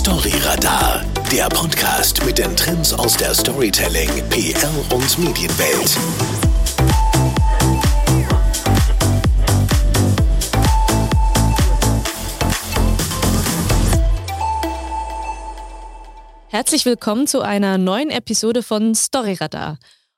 Storyradar, der Podcast mit den Trends aus der Storytelling, PR und Medienwelt. Herzlich willkommen zu einer neuen Episode von Storyradar.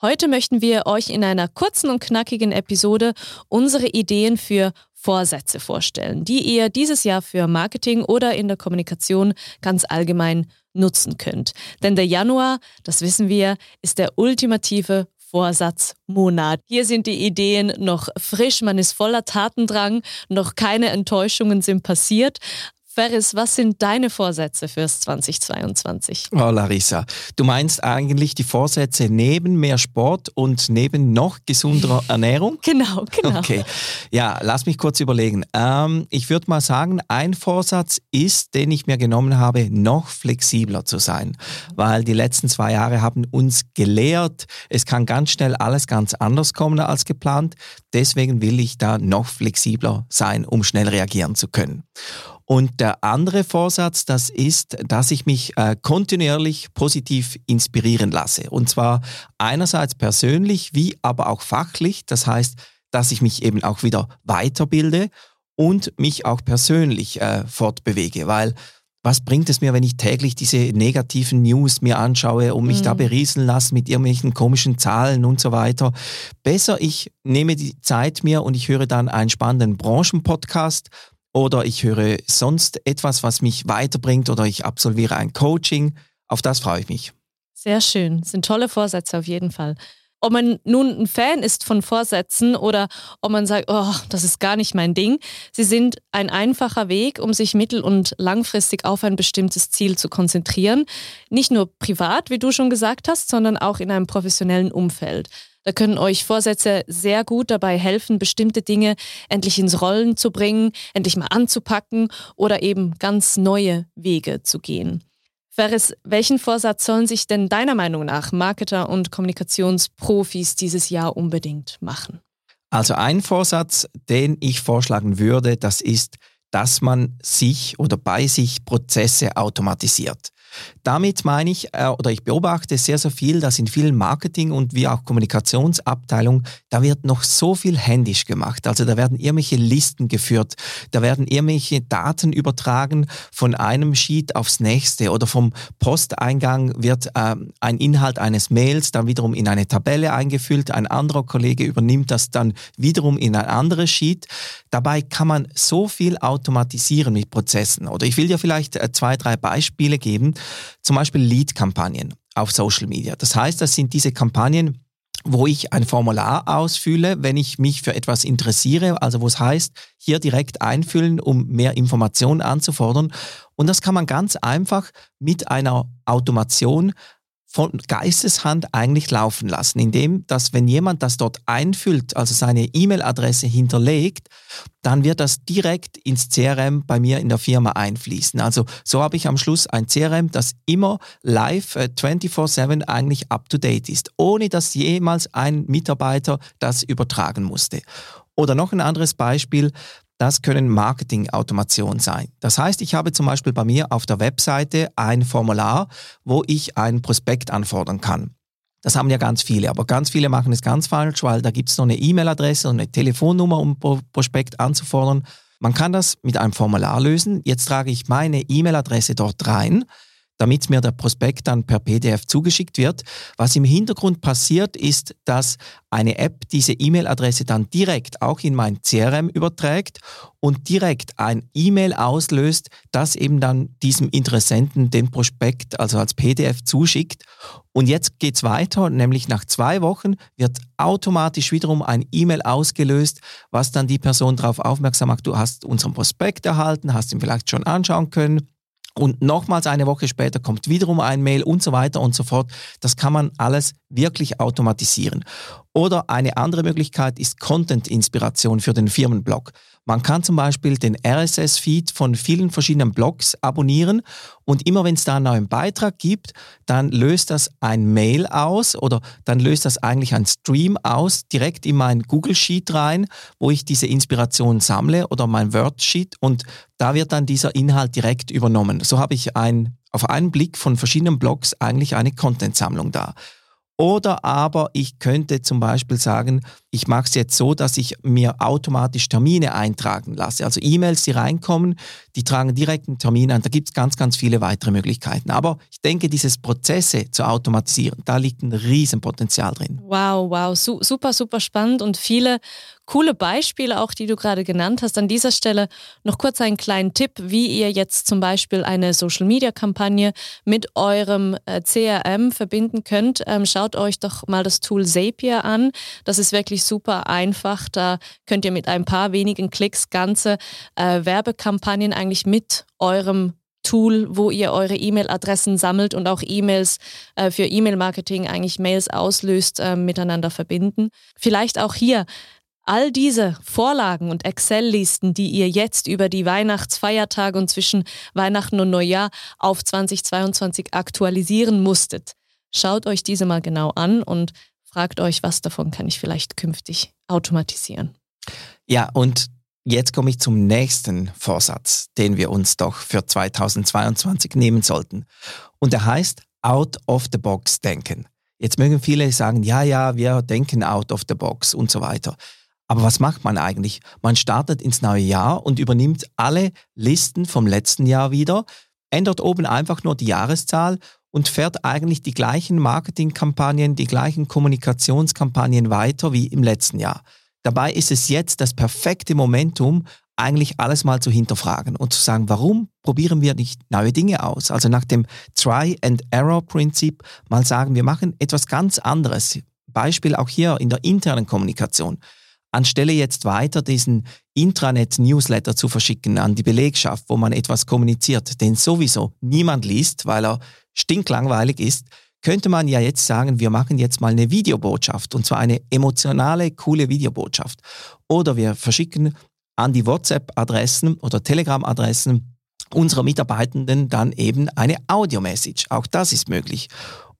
Heute möchten wir euch in einer kurzen und knackigen Episode unsere Ideen für Vorsätze vorstellen, die ihr dieses Jahr für Marketing oder in der Kommunikation ganz allgemein nutzen könnt. Denn der Januar, das wissen wir, ist der ultimative Vorsatzmonat. Hier sind die Ideen noch frisch, man ist voller Tatendrang, noch keine Enttäuschungen sind passiert. Ferris, was sind deine Vorsätze fürs 2022? Oh, Larissa, du meinst eigentlich die Vorsätze neben mehr Sport und neben noch gesunderer Ernährung? Genau, genau. Okay, ja, lass mich kurz überlegen. Ähm, ich würde mal sagen, ein Vorsatz ist, den ich mir genommen habe, noch flexibler zu sein, weil die letzten zwei Jahre haben uns gelehrt, es kann ganz schnell alles ganz anders kommen als geplant. Deswegen will ich da noch flexibler sein, um schnell reagieren zu können. Und der andere Vorsatz, das ist, dass ich mich äh, kontinuierlich positiv inspirieren lasse. Und zwar einerseits persönlich, wie aber auch fachlich. Das heißt, dass ich mich eben auch wieder weiterbilde und mich auch persönlich äh, fortbewege, weil was bringt es mir, wenn ich täglich diese negativen News mir anschaue und mich mhm. da berieseln lasse mit irgendwelchen komischen Zahlen und so weiter? Besser, ich nehme die Zeit mir und ich höre dann einen spannenden Branchenpodcast oder ich höre sonst etwas, was mich weiterbringt oder ich absolviere ein Coaching. Auf das freue ich mich. Sehr schön. Sind tolle Vorsätze auf jeden Fall. Ob man nun ein Fan ist von Vorsätzen oder ob man sagt, oh, das ist gar nicht mein Ding, sie sind ein einfacher Weg, um sich mittel- und langfristig auf ein bestimmtes Ziel zu konzentrieren. Nicht nur privat, wie du schon gesagt hast, sondern auch in einem professionellen Umfeld. Da können euch Vorsätze sehr gut dabei helfen, bestimmte Dinge endlich ins Rollen zu bringen, endlich mal anzupacken oder eben ganz neue Wege zu gehen. Ferris, welchen Vorsatz sollen sich denn deiner Meinung nach Marketer und Kommunikationsprofis dieses Jahr unbedingt machen? Also ein Vorsatz, den ich vorschlagen würde, das ist, dass man sich oder bei sich Prozesse automatisiert. Damit meine ich, äh, oder ich beobachte sehr, sehr viel, dass in vielen Marketing- und wie auch Kommunikationsabteilungen, da wird noch so viel händisch gemacht. Also da werden irgendwelche Listen geführt, da werden irgendwelche Daten übertragen von einem Sheet aufs nächste oder vom Posteingang wird äh, ein Inhalt eines Mails dann wiederum in eine Tabelle eingefüllt, ein anderer Kollege übernimmt das dann wiederum in ein anderes Sheet. Dabei kann man so viel automatisieren mit Prozessen. Oder ich will dir vielleicht äh, zwei, drei Beispiele geben zum Beispiel Lead-Kampagnen auf Social Media. Das heißt, das sind diese Kampagnen, wo ich ein Formular ausfülle, wenn ich mich für etwas interessiere, also wo es heißt, hier direkt einfüllen, um mehr Informationen anzufordern. Und das kann man ganz einfach mit einer Automation von Geisteshand eigentlich laufen lassen, indem, dass wenn jemand das dort einfüllt, also seine E-Mail-Adresse hinterlegt, dann wird das direkt ins CRM bei mir in der Firma einfließen. Also so habe ich am Schluss ein CRM, das immer live äh, 24/7 eigentlich up-to-date ist, ohne dass jemals ein Mitarbeiter das übertragen musste. Oder noch ein anderes Beispiel, das können Marketing-Automationen sein. Das heißt, ich habe zum Beispiel bei mir auf der Webseite ein Formular, wo ich einen Prospekt anfordern kann. Das haben ja ganz viele, aber ganz viele machen es ganz falsch, weil da gibt es noch eine E-Mail-Adresse und eine Telefonnummer, um Prospekt anzufordern. Man kann das mit einem Formular lösen. Jetzt trage ich meine E-Mail-Adresse dort rein damit mir der Prospekt dann per PDF zugeschickt wird. Was im Hintergrund passiert, ist, dass eine App diese E-Mail-Adresse dann direkt auch in mein CRM überträgt und direkt ein E-Mail auslöst, das eben dann diesem Interessenten den Prospekt also als PDF zuschickt. Und jetzt geht's weiter, nämlich nach zwei Wochen wird automatisch wiederum ein E-Mail ausgelöst, was dann die Person darauf aufmerksam macht, du hast unseren Prospekt erhalten, hast ihn vielleicht schon anschauen können und nochmals eine Woche später kommt wiederum ein Mail und so weiter und so fort. Das kann man alles wirklich automatisieren. Oder eine andere Möglichkeit ist Content-Inspiration für den Firmenblog. Man kann zum Beispiel den RSS-Feed von vielen verschiedenen Blogs abonnieren und immer wenn es da einen neuen Beitrag gibt, dann löst das ein Mail aus oder dann löst das eigentlich ein Stream aus, direkt in mein Google Sheet rein, wo ich diese Inspiration sammle oder mein Wordsheet und da wird dann dieser Inhalt direkt übernommen. So habe ich ein, auf einen Blick von verschiedenen Blogs eigentlich eine Content-Sammlung da. Oder aber ich könnte zum Beispiel sagen, ich mache es jetzt so, dass ich mir automatisch Termine eintragen lasse. Also E-Mails, die reinkommen, die tragen direkt einen Termin ein. Da gibt es ganz, ganz viele weitere Möglichkeiten. Aber ich denke, dieses Prozesse zu automatisieren, da liegt ein Riesenpotenzial drin. Wow, wow, super, super spannend und viele coole Beispiele auch, die du gerade genannt hast. An dieser Stelle noch kurz einen kleinen Tipp, wie ihr jetzt zum Beispiel eine Social-Media-Kampagne mit eurem äh, CRM verbinden könnt. Ähm, schaut euch doch mal das Tool Zapier an. Das ist wirklich super einfach. Da könnt ihr mit ein paar wenigen Klicks ganze äh, Werbekampagnen eigentlich mit eurem Tool, wo ihr eure E-Mail-Adressen sammelt und auch E-Mails äh, für E-Mail-Marketing eigentlich Mails auslöst, äh, miteinander verbinden. Vielleicht auch hier All diese Vorlagen und Excel-Listen, die ihr jetzt über die Weihnachtsfeiertage und zwischen Weihnachten und Neujahr auf 2022 aktualisieren musstet, schaut euch diese mal genau an und fragt euch, was davon kann ich vielleicht künftig automatisieren. Ja, und jetzt komme ich zum nächsten Vorsatz, den wir uns doch für 2022 nehmen sollten. Und der heißt Out of the Box denken. Jetzt mögen viele sagen, ja, ja, wir denken out of the box und so weiter. Aber was macht man eigentlich? Man startet ins neue Jahr und übernimmt alle Listen vom letzten Jahr wieder, ändert oben einfach nur die Jahreszahl und fährt eigentlich die gleichen Marketingkampagnen, die gleichen Kommunikationskampagnen weiter wie im letzten Jahr. Dabei ist es jetzt das perfekte Momentum, eigentlich alles mal zu hinterfragen und zu sagen, warum probieren wir nicht neue Dinge aus? Also nach dem Try-and-Error-Prinzip mal sagen, wir machen etwas ganz anderes. Beispiel auch hier in der internen Kommunikation. Anstelle jetzt weiter diesen Intranet-Newsletter zu verschicken an die Belegschaft, wo man etwas kommuniziert, den sowieso niemand liest, weil er stinklangweilig ist, könnte man ja jetzt sagen, wir machen jetzt mal eine Videobotschaft und zwar eine emotionale, coole Videobotschaft. Oder wir verschicken an die WhatsApp-Adressen oder Telegram-Adressen unserer Mitarbeitenden dann eben eine Audio-Message. Auch das ist möglich.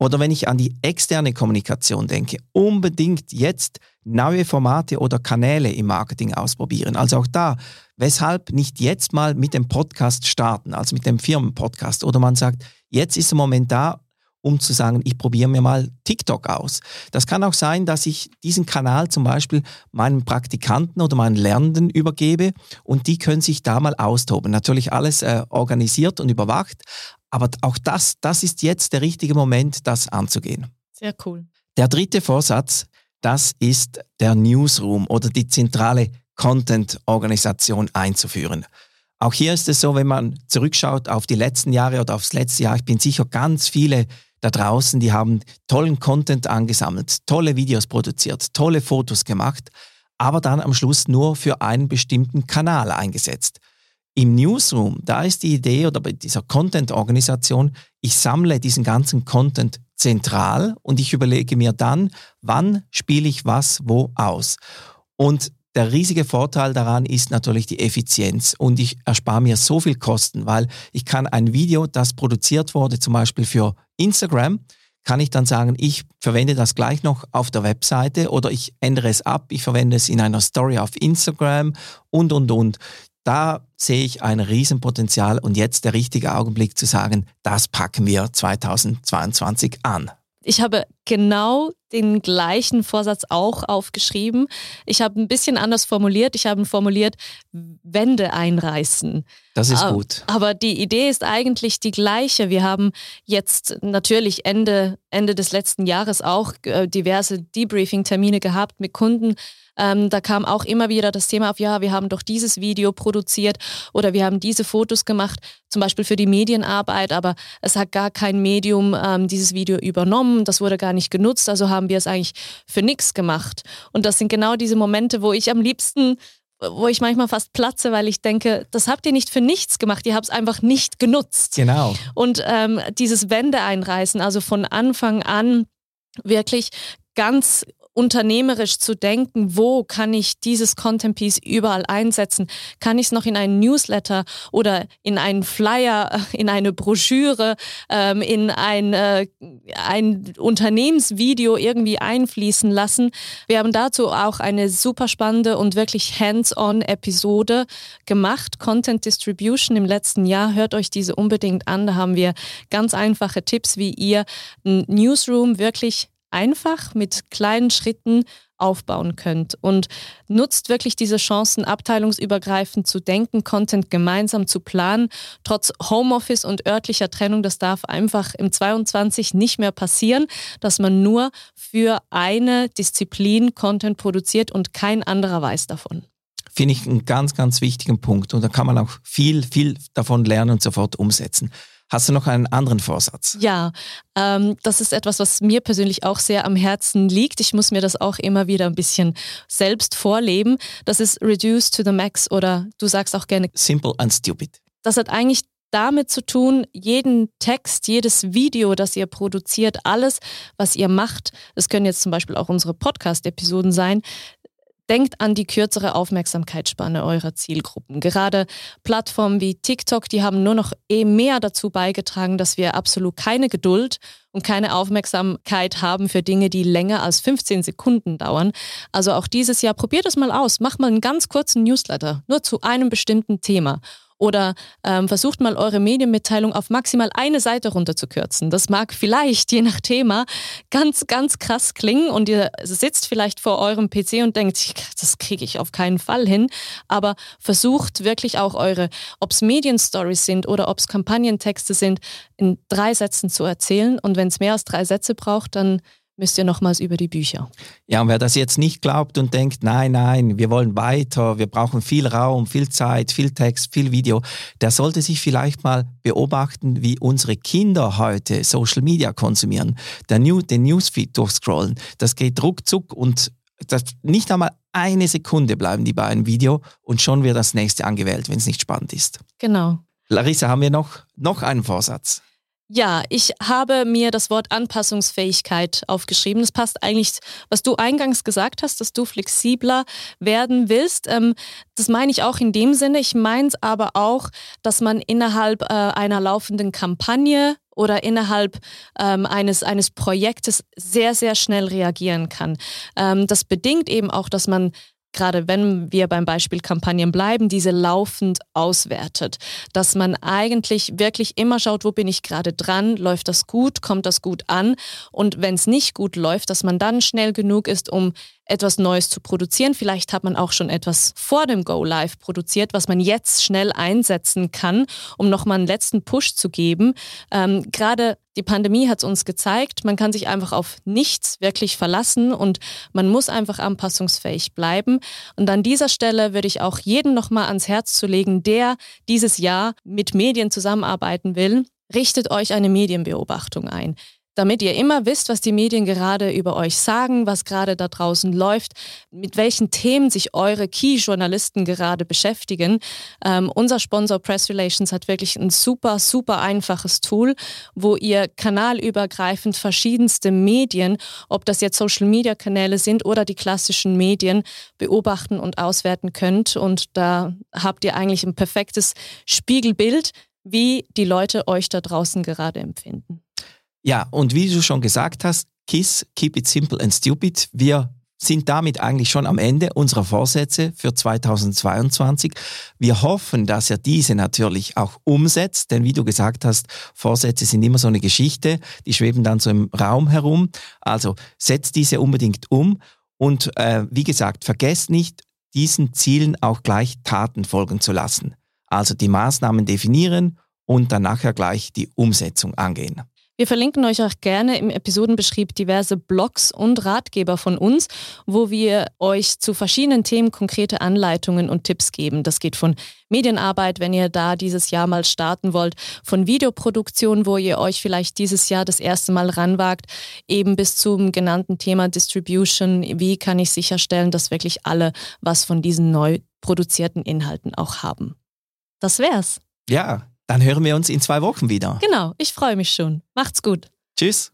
Oder wenn ich an die externe Kommunikation denke, unbedingt jetzt neue Formate oder Kanäle im Marketing ausprobieren. Also auch da, weshalb nicht jetzt mal mit dem Podcast starten, also mit dem Firmenpodcast. Oder man sagt, jetzt ist der Moment da, um zu sagen, ich probiere mir mal TikTok aus. Das kann auch sein, dass ich diesen Kanal zum Beispiel meinen Praktikanten oder meinen Lernenden übergebe und die können sich da mal austoben. Natürlich alles äh, organisiert und überwacht, aber auch das, das ist jetzt der richtige Moment, das anzugehen. Sehr cool. Der dritte Vorsatz, das ist der Newsroom oder die zentrale Content-Organisation einzuführen. Auch hier ist es so, wenn man zurückschaut auf die letzten Jahre oder aufs letzte Jahr, ich bin sicher ganz viele da draußen, die haben tollen Content angesammelt, tolle Videos produziert, tolle Fotos gemacht, aber dann am Schluss nur für einen bestimmten Kanal eingesetzt. Im Newsroom, da ist die Idee oder bei dieser Content-Organisation, ich sammle diesen ganzen Content zentral und ich überlege mir dann, wann spiele ich was wo aus. Und der riesige Vorteil daran ist natürlich die Effizienz und ich erspare mir so viel Kosten, weil ich kann ein Video, das produziert wurde, zum Beispiel für Instagram, kann ich dann sagen, ich verwende das gleich noch auf der Webseite oder ich ändere es ab, ich verwende es in einer Story auf Instagram und, und, und. Da sehe ich ein Riesenpotenzial und jetzt der richtige Augenblick zu sagen, das packen wir 2022 an. Ich habe genau den gleichen Vorsatz auch aufgeschrieben. Ich habe ein bisschen anders formuliert. Ich habe formuliert, Wände einreißen. Das ist gut. Aber die Idee ist eigentlich die gleiche. Wir haben jetzt natürlich Ende, Ende des letzten Jahres auch äh, diverse Debriefing-Termine gehabt mit Kunden ähm, da kam auch immer wieder das Thema auf, ja, wir haben doch dieses Video produziert oder wir haben diese Fotos gemacht, zum Beispiel für die Medienarbeit, aber es hat gar kein Medium ähm, dieses Video übernommen, das wurde gar nicht genutzt, also haben wir es eigentlich für nichts gemacht. Und das sind genau diese Momente, wo ich am liebsten wo ich manchmal fast platze, weil ich denke, das habt ihr nicht für nichts gemacht, ihr habt es einfach nicht genutzt. Genau. Und ähm, dieses Wände einreißen, also von Anfang an wirklich ganz unternehmerisch zu denken, wo kann ich dieses Content Piece überall einsetzen? Kann ich es noch in einen Newsletter oder in einen Flyer, in eine Broschüre, ähm, in ein, äh, ein Unternehmensvideo irgendwie einfließen lassen? Wir haben dazu auch eine super spannende und wirklich hands-on Episode gemacht, Content Distribution im letzten Jahr. Hört euch diese unbedingt an. Da haben wir ganz einfache Tipps, wie ihr ein Newsroom wirklich einfach mit kleinen Schritten aufbauen könnt und nutzt wirklich diese Chancen, abteilungsübergreifend zu denken, Content gemeinsam zu planen, trotz Homeoffice und örtlicher Trennung. Das darf einfach im 22 nicht mehr passieren, dass man nur für eine Disziplin Content produziert und kein anderer weiß davon. Finde ich einen ganz, ganz wichtigen Punkt und da kann man auch viel, viel davon lernen und sofort umsetzen. Hast du noch einen anderen Vorsatz? Ja, ähm, das ist etwas, was mir persönlich auch sehr am Herzen liegt. Ich muss mir das auch immer wieder ein bisschen selbst vorleben. Das ist Reduce to the Max oder du sagst auch gerne Simple and Stupid. Das hat eigentlich damit zu tun, jeden Text, jedes Video, das ihr produziert, alles, was ihr macht, das können jetzt zum Beispiel auch unsere Podcast-Episoden sein, Denkt an die kürzere Aufmerksamkeitsspanne eurer Zielgruppen. Gerade Plattformen wie TikTok, die haben nur noch eh mehr dazu beigetragen, dass wir absolut keine Geduld und keine Aufmerksamkeit haben für Dinge, die länger als 15 Sekunden dauern. Also auch dieses Jahr probiert es mal aus. Macht mal einen ganz kurzen Newsletter, nur zu einem bestimmten Thema oder ähm, versucht mal eure Medienmitteilung auf maximal eine Seite runterzukürzen. Das mag vielleicht, je nach Thema, ganz, ganz krass klingen und ihr sitzt vielleicht vor eurem PC und denkt, das kriege ich auf keinen Fall hin. Aber versucht wirklich auch eure, ob es Medienstories sind oder ob es Kampagnentexte sind, in drei Sätzen zu erzählen. Und wenn es mehr als drei Sätze braucht, dann müsst ihr nochmals über die Bücher. Ja, und wer das jetzt nicht glaubt und denkt, nein, nein, wir wollen weiter, wir brauchen viel Raum, viel Zeit, viel Text, viel Video, der sollte sich vielleicht mal beobachten, wie unsere Kinder heute Social Media konsumieren. Der New, den Newsfeed durchscrollen, das geht ruckzuck und das, nicht einmal eine Sekunde bleiben die bei einem Video und schon wird das nächste angewählt, wenn es nicht spannend ist. Genau. Larissa, haben wir noch, noch einen Vorsatz? Ja, ich habe mir das Wort Anpassungsfähigkeit aufgeschrieben. Das passt eigentlich, was du eingangs gesagt hast, dass du flexibler werden willst. Ähm, das meine ich auch in dem Sinne. Ich meine es aber auch, dass man innerhalb äh, einer laufenden Kampagne oder innerhalb ähm, eines, eines Projektes sehr, sehr schnell reagieren kann. Ähm, das bedingt eben auch, dass man gerade wenn wir beim Beispiel Kampagnen bleiben, diese laufend auswertet. Dass man eigentlich wirklich immer schaut, wo bin ich gerade dran, läuft das gut, kommt das gut an? Und wenn es nicht gut läuft, dass man dann schnell genug ist, um etwas Neues zu produzieren. Vielleicht hat man auch schon etwas vor dem Go Live produziert, was man jetzt schnell einsetzen kann, um nochmal einen letzten Push zu geben. Ähm, Gerade die Pandemie hat es uns gezeigt, man kann sich einfach auf nichts wirklich verlassen und man muss einfach anpassungsfähig bleiben. Und an dieser Stelle würde ich auch jedem nochmal ans Herz zu legen, der dieses Jahr mit Medien zusammenarbeiten will. Richtet euch eine Medienbeobachtung ein damit ihr immer wisst, was die Medien gerade über euch sagen, was gerade da draußen läuft, mit welchen Themen sich eure Key-Journalisten gerade beschäftigen. Ähm, unser Sponsor Press Relations hat wirklich ein super, super einfaches Tool, wo ihr kanalübergreifend verschiedenste Medien, ob das jetzt Social-Media-Kanäle sind oder die klassischen Medien, beobachten und auswerten könnt. Und da habt ihr eigentlich ein perfektes Spiegelbild, wie die Leute euch da draußen gerade empfinden. Ja, und wie du schon gesagt hast, KISS, Keep It Simple and Stupid, wir sind damit eigentlich schon am Ende unserer Vorsätze für 2022. Wir hoffen, dass er diese natürlich auch umsetzt, denn wie du gesagt hast, Vorsätze sind immer so eine Geschichte, die schweben dann so im Raum herum. Also setzt diese unbedingt um und äh, wie gesagt, vergesst nicht, diesen Zielen auch gleich Taten folgen zu lassen. Also die Maßnahmen definieren und dann nachher gleich die Umsetzung angehen. Wir verlinken euch auch gerne im Episodenbeschrieb diverse Blogs und Ratgeber von uns, wo wir euch zu verschiedenen Themen konkrete Anleitungen und Tipps geben. Das geht von Medienarbeit, wenn ihr da dieses Jahr mal starten wollt, von Videoproduktion, wo ihr euch vielleicht dieses Jahr das erste Mal ranwagt, eben bis zum genannten Thema Distribution. Wie kann ich sicherstellen, dass wirklich alle was von diesen neu produzierten Inhalten auch haben? Das wär's. Ja, dann hören wir uns in zwei Wochen wieder. Genau, ich freue mich schon. Macht's gut. Tschüss.